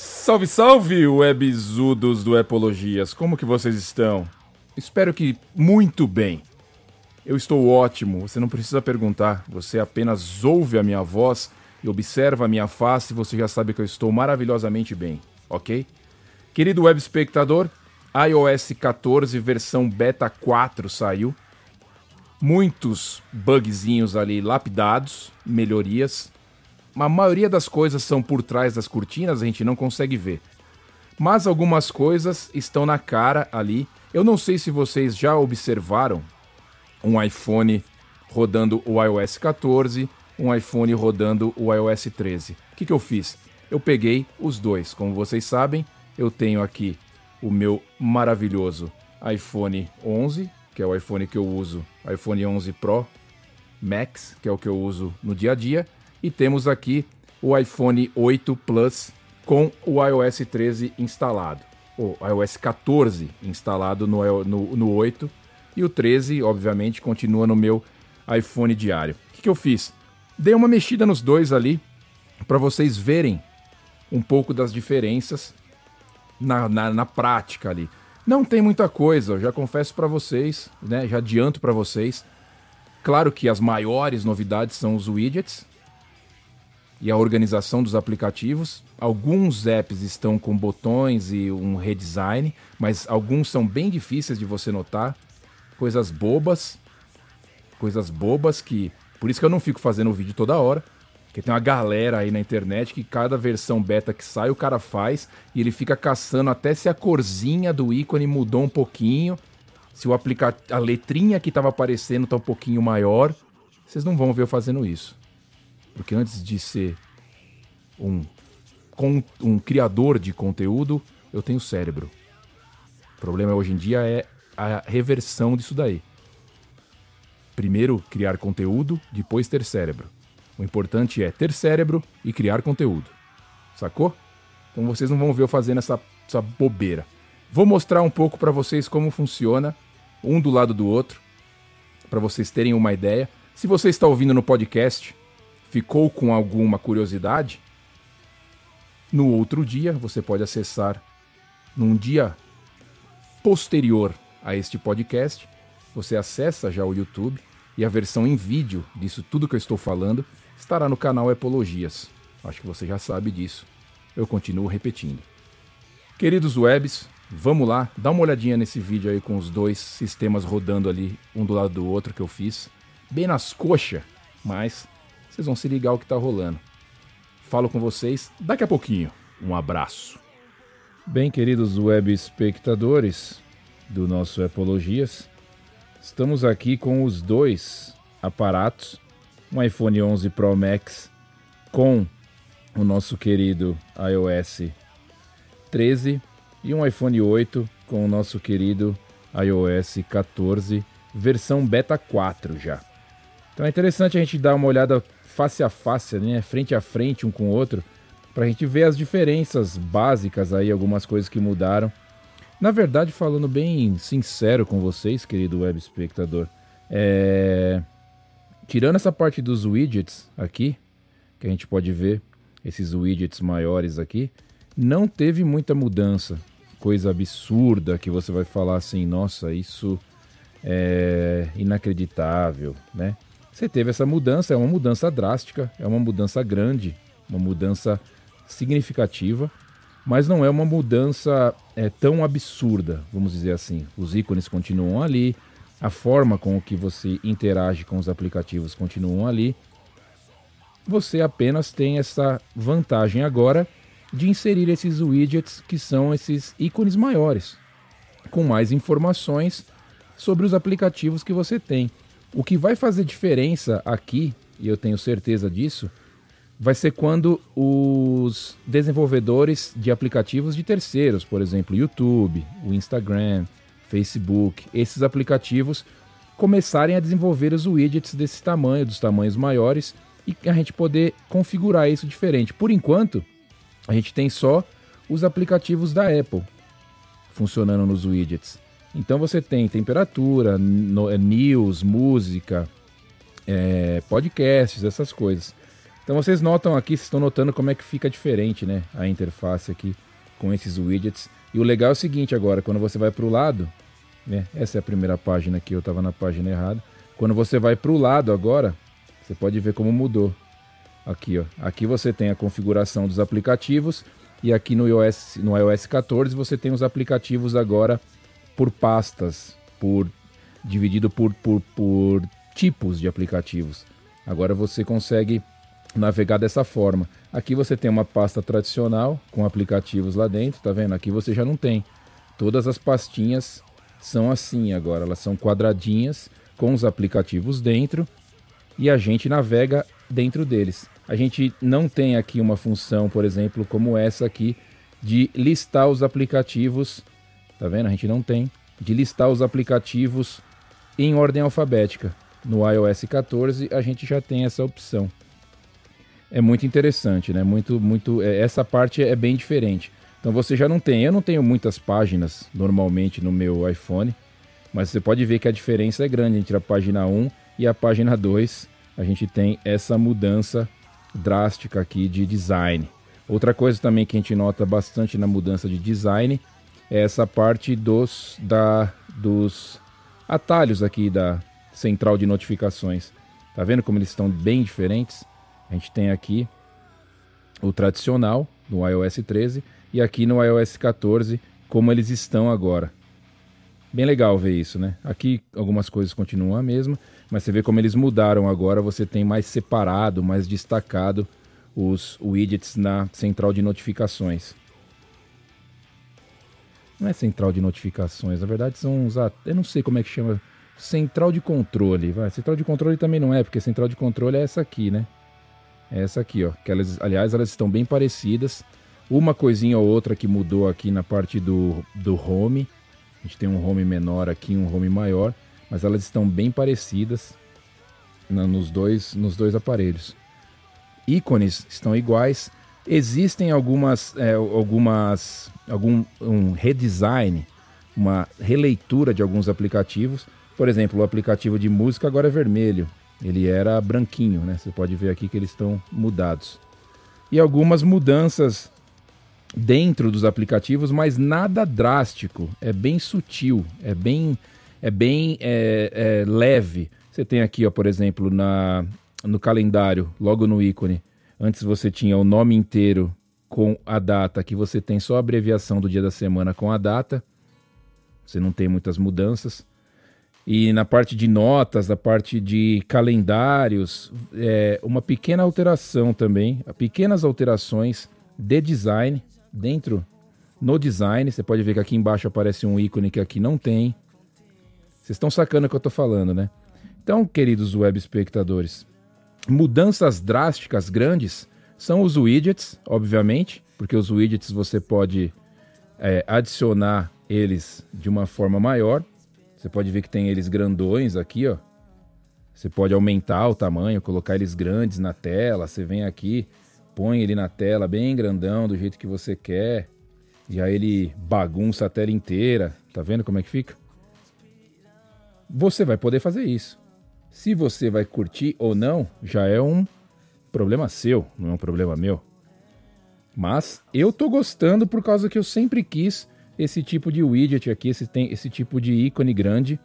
Salve, salve, webzudos do Epologias! Como que vocês estão? Espero que muito bem. Eu estou ótimo, você não precisa perguntar, você apenas ouve a minha voz e observa a minha face e você já sabe que eu estou maravilhosamente bem, ok? Querido web espectador, iOS 14 versão beta 4 saiu. Muitos bugzinhos ali lapidados, melhorias. A maioria das coisas são por trás das cortinas, a gente não consegue ver. Mas algumas coisas estão na cara ali. Eu não sei se vocês já observaram um iPhone rodando o iOS 14, um iPhone rodando o iOS 13. O que, que eu fiz? Eu peguei os dois. Como vocês sabem, eu tenho aqui o meu maravilhoso iPhone 11, que é o iPhone que eu uso, iPhone 11 Pro Max, que é o que eu uso no dia a dia, e temos aqui o iPhone 8 Plus com o iOS 13 instalado, o iOS 14 instalado no, no, no 8 e o 13, obviamente, continua no meu iPhone diário. O que, que eu fiz? Dei uma mexida nos dois ali para vocês verem um pouco das diferenças na, na, na, prática ali. Não tem muita coisa, eu já confesso para vocês, né? Já adianto para vocês. Claro que as maiores novidades são os widgets e a organização dos aplicativos. Alguns apps estão com botões e um redesign, mas alguns são bem difíceis de você notar coisas bobas, coisas bobas que. Por isso que eu não fico fazendo o vídeo toda hora. Porque tem uma galera aí na internet que cada versão beta que sai o cara faz e ele fica caçando até se a corzinha do ícone mudou um pouquinho, se o aplicativo, a letrinha que estava aparecendo tá um pouquinho maior. Vocês não vão ver eu fazendo isso. Porque antes de ser um, um criador de conteúdo, eu tenho cérebro. O problema hoje em dia é a reversão disso daí. Primeiro criar conteúdo, depois ter cérebro. O importante é ter cérebro e criar conteúdo. Sacou? Então vocês não vão ver eu fazendo essa, essa bobeira. Vou mostrar um pouco para vocês como funciona, um do lado do outro, para vocês terem uma ideia. Se você está ouvindo no podcast, ficou com alguma curiosidade, no outro dia você pode acessar num dia posterior a este podcast, você acessa já o YouTube e a versão em vídeo disso tudo que eu estou falando estará no canal Epologias. Acho que você já sabe disso. Eu continuo repetindo. Queridos webs, vamos lá, dá uma olhadinha nesse vídeo aí com os dois sistemas rodando ali, um do lado do outro que eu fiz. Bem nas coxas, mas vocês vão se ligar o que está rolando. Falo com vocês daqui a pouquinho. Um abraço. Bem, queridos web espectadores, do nosso Epologias. Estamos aqui com os dois aparatos, um iPhone 11 Pro Max com o nosso querido iOS 13 e um iPhone 8 com o nosso querido iOS 14, versão beta 4 já. Então é interessante a gente dar uma olhada face a face, né, frente a frente um com o outro, para a gente ver as diferenças básicas aí, algumas coisas que mudaram na verdade, falando bem sincero com vocês, querido web espectador, é... tirando essa parte dos widgets aqui, que a gente pode ver, esses widgets maiores aqui, não teve muita mudança. Coisa absurda que você vai falar assim, nossa, isso é inacreditável, né? Você teve essa mudança, é uma mudança drástica, é uma mudança grande, uma mudança significativa mas não é uma mudança é, tão absurda, vamos dizer assim. Os ícones continuam ali, a forma com que você interage com os aplicativos continuam ali. Você apenas tem essa vantagem agora de inserir esses widgets que são esses ícones maiores, com mais informações sobre os aplicativos que você tem. O que vai fazer diferença aqui, e eu tenho certeza disso, vai ser quando os desenvolvedores de aplicativos de terceiros, por exemplo, YouTube, o Instagram, Facebook, esses aplicativos começarem a desenvolver os widgets desse tamanho, dos tamanhos maiores, e a gente poder configurar isso diferente. Por enquanto, a gente tem só os aplicativos da Apple funcionando nos widgets. Então você tem temperatura, news, música, é, podcasts, essas coisas. Então vocês notam aqui, vocês estão notando como é que fica diferente, né? A interface aqui com esses widgets. E o legal é o seguinte agora, quando você vai para o lado, né? Essa é a primeira página aqui, eu estava na página errada. Quando você vai para o lado agora, você pode ver como mudou. Aqui, ó. Aqui você tem a configuração dos aplicativos e aqui no iOS, no iOS 14 você tem os aplicativos agora por pastas, por dividido por, por, por tipos de aplicativos. Agora você consegue navegar dessa forma. Aqui você tem uma pasta tradicional com aplicativos lá dentro, tá vendo? Aqui você já não tem. Todas as pastinhas são assim agora, elas são quadradinhas com os aplicativos dentro e a gente navega dentro deles. A gente não tem aqui uma função, por exemplo, como essa aqui de listar os aplicativos, tá vendo? A gente não tem de listar os aplicativos em ordem alfabética. No iOS 14 a gente já tem essa opção é muito interessante, né? Muito, muito. É, essa parte é bem diferente. Então você já não tem. Eu não tenho muitas páginas normalmente no meu iPhone, mas você pode ver que a diferença é grande entre a página 1 e a página 2. A gente tem essa mudança drástica aqui de design. Outra coisa também que a gente nota bastante na mudança de design essa parte dos, da, dos atalhos aqui da central de notificações. Tá vendo como eles estão bem diferentes? A gente tem aqui o tradicional no iOS 13 e aqui no iOS 14 como eles estão agora. Bem legal ver isso, né? Aqui algumas coisas continuam a mesma, mas você vê como eles mudaram agora, você tem mais separado, mais destacado os widgets na central de notificações. Não é central de notificações, na verdade são uns. Eu não sei como é que chama. Central de controle. Vai. Central de controle também não é, porque central de controle é essa aqui, né? É essa aqui, ó. Que elas, aliás, elas estão bem parecidas. Uma coisinha ou outra que mudou aqui na parte do, do home. A gente tem um home menor aqui, um home maior, mas elas estão bem parecidas nos dois, nos dois aparelhos. Ícones estão iguais. Existem algumas, é, algumas, algum um redesign, uma releitura de alguns aplicativos. Por exemplo, o aplicativo de música agora é vermelho. Ele era branquinho, né? Você pode ver aqui que eles estão mudados. E algumas mudanças dentro dos aplicativos, mas nada drástico. É bem sutil, é bem, é bem é, é leve. Você tem aqui, ó, por exemplo, na, no calendário, logo no ícone. Antes você tinha o nome inteiro com a data, aqui você tem só a abreviação do dia da semana com a data. Você não tem muitas mudanças. E na parte de notas, na parte de calendários, é, uma pequena alteração também, pequenas alterações de design dentro no design. Você pode ver que aqui embaixo aparece um ícone que aqui não tem. Vocês estão sacando o que eu estou falando, né? Então, queridos web espectadores, mudanças drásticas grandes são os widgets, obviamente, porque os widgets você pode é, adicionar eles de uma forma maior. Você pode ver que tem eles grandões aqui, ó. Você pode aumentar o tamanho, colocar eles grandes na tela. Você vem aqui, põe ele na tela bem grandão, do jeito que você quer. E aí ele bagunça a tela inteira. Tá vendo como é que fica? Você vai poder fazer isso. Se você vai curtir ou não, já é um problema seu, não é um problema meu. Mas eu tô gostando por causa que eu sempre quis esse tipo de widget aqui, esse, tem, esse tipo de ícone grande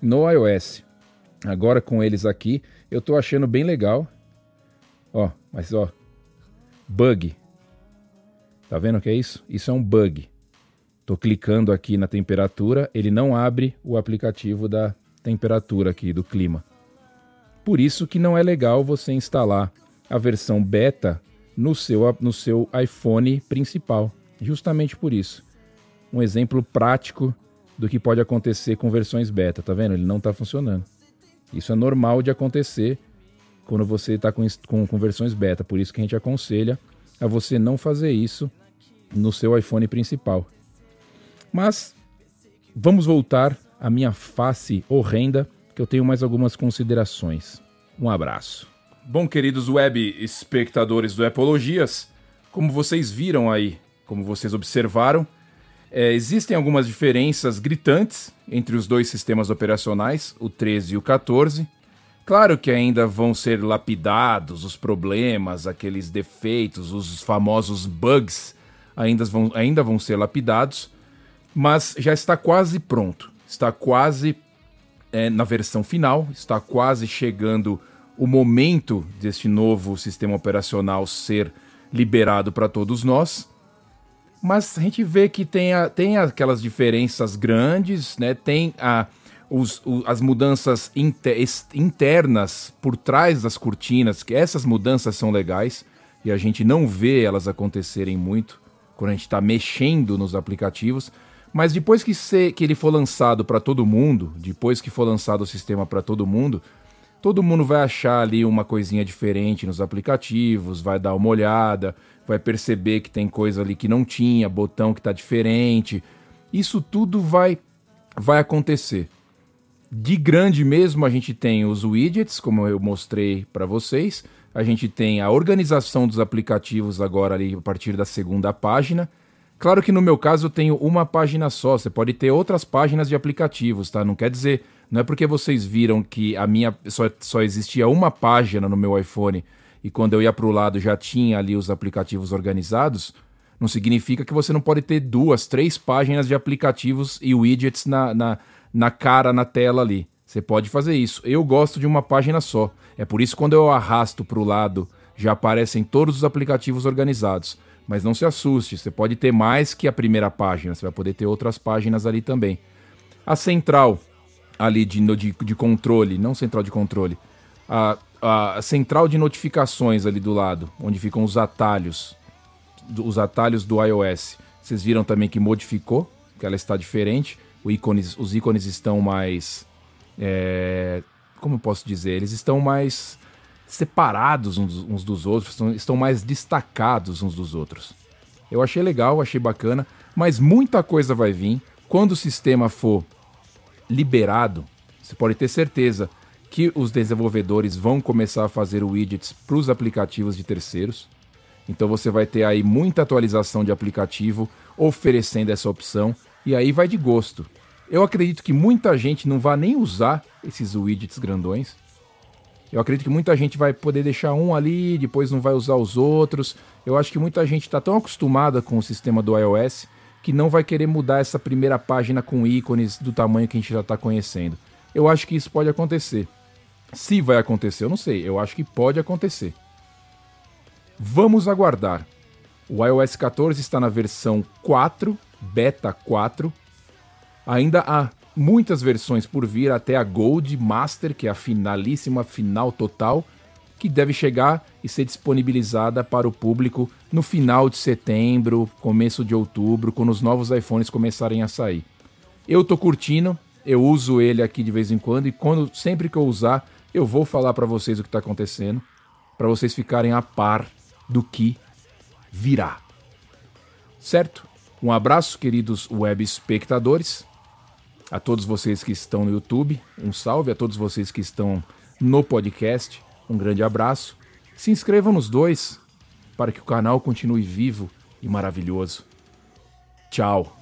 no iOS. Agora com eles aqui, eu tô achando bem legal. Ó, mas ó, bug. Tá vendo o que é isso? Isso é um bug. Tô clicando aqui na temperatura, ele não abre o aplicativo da temperatura aqui do clima. Por isso que não é legal você instalar a versão beta no seu, no seu iPhone principal. Justamente por isso um exemplo prático do que pode acontecer com versões beta, tá vendo? Ele não está funcionando. Isso é normal de acontecer quando você está com, com, com versões beta, por isso que a gente aconselha a você não fazer isso no seu iPhone principal. Mas vamos voltar à minha face horrenda, que eu tenho mais algumas considerações. Um abraço. Bom, queridos web espectadores do Epologias, como vocês viram aí, como vocês observaram, é, existem algumas diferenças gritantes entre os dois sistemas operacionais, o 13 e o 14. Claro que ainda vão ser lapidados os problemas, aqueles defeitos, os famosos bugs ainda vão, ainda vão ser lapidados, mas já está quase pronto. Está quase é, na versão final, está quase chegando o momento deste novo sistema operacional ser liberado para todos nós. Mas a gente vê que tem, a, tem aquelas diferenças grandes, né? tem a, os, o, as mudanças inter, internas por trás das cortinas, que essas mudanças são legais e a gente não vê elas acontecerem muito quando a gente está mexendo nos aplicativos. Mas depois que, se, que ele for lançado para todo mundo, depois que for lançado o sistema para todo mundo, todo mundo vai achar ali uma coisinha diferente nos aplicativos, vai dar uma olhada, vai perceber que tem coisa ali que não tinha, botão que está diferente. Isso tudo vai vai acontecer. De grande mesmo, a gente tem os widgets, como eu mostrei para vocês. A gente tem a organização dos aplicativos agora ali a partir da segunda página. Claro que no meu caso eu tenho uma página só, você pode ter outras páginas de aplicativos, tá? Não quer dizer, não é porque vocês viram que a minha só, só existia uma página no meu iPhone e quando eu ia para o lado já tinha ali os aplicativos organizados, não significa que você não pode ter duas, três páginas de aplicativos e widgets na, na, na cara, na tela ali. Você pode fazer isso. Eu gosto de uma página só. É por isso que quando eu arrasto para o lado já aparecem todos os aplicativos organizados. Mas não se assuste, você pode ter mais que a primeira página, você vai poder ter outras páginas ali também. A central ali de, de, de controle, não central de controle, a, a central de notificações ali do lado, onde ficam os atalhos, os atalhos do iOS. Vocês viram também que modificou, que ela está diferente. Ícones, os ícones estão mais. É, como eu posso dizer? Eles estão mais separados uns, dos outros, estão mais destacados uns dos outros. Eu achei legal, achei bacana, mas muita coisa vai vir. Quando o sistema for liberado, você pode ter certeza que os desenvolvedores vão começar a fazer widgets para os aplicativos de terceiros. Então você vai ter aí muita atualização de aplicativo oferecendo essa opção e aí vai de gosto. Eu acredito que muita gente não vai nem usar esses widgets grandões. Eu acredito que muita gente vai poder deixar um ali, depois não vai usar os outros. Eu acho que muita gente está tão acostumada com o sistema do iOS que não vai querer mudar essa primeira página com ícones do tamanho que a gente já está conhecendo. Eu acho que isso pode acontecer. Se vai acontecer, eu não sei. Eu acho que pode acontecer. Vamos aguardar. O iOS 14 está na versão 4, beta 4. Ainda há muitas versões por vir até a Gold Master, que é a finalíssima final total, que deve chegar e ser disponibilizada para o público no final de setembro, começo de outubro, quando os novos iPhones começarem a sair. Eu tô curtindo, eu uso ele aqui de vez em quando e quando sempre que eu usar, eu vou falar para vocês o que está acontecendo, para vocês ficarem a par do que virá. Certo? Um abraço, queridos web espectadores. A todos vocês que estão no YouTube, um salve. A todos vocês que estão no podcast, um grande abraço. Se inscrevam nos dois para que o canal continue vivo e maravilhoso. Tchau.